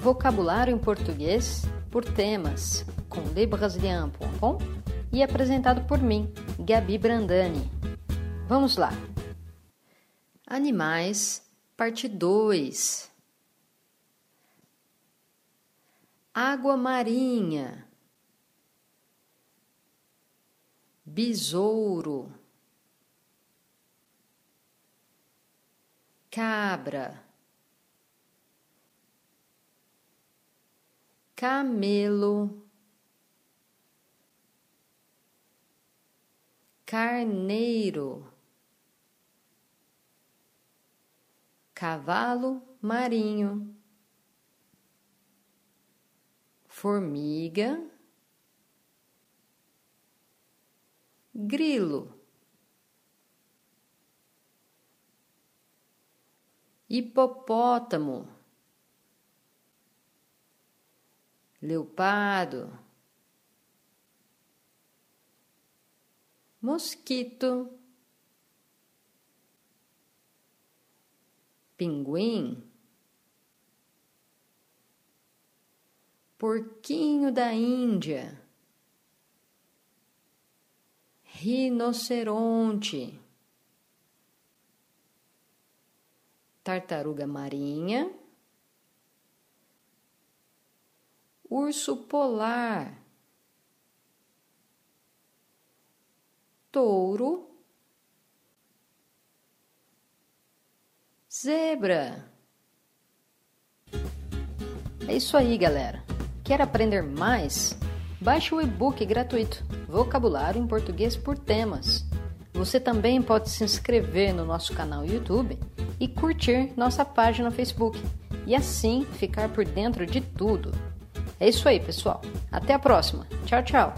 Vocabulário em português por temas, com lebrasilian.com e apresentado por mim, Gabi Brandani. Vamos lá! Animais, parte 2. Água marinha, besouro, cabra, camelo, carneiro, cavalo marinho, formiga, grilo, hipopótamo, leopardo, mosquito, pinguim, porquinho da Índia, rinoceronte, tartaruga marinha, urso polar, touro, zebra. É isso aí, galera. Quer aprender mais? Baixe o e-book gratuito Vocabulário em Português por Temas. Você também pode se inscrever no nosso canal YouTube e curtir nossa página Facebook e assim ficar por dentro de tudo. É isso aí, pessoal. Até a próxima. Tchau, tchau.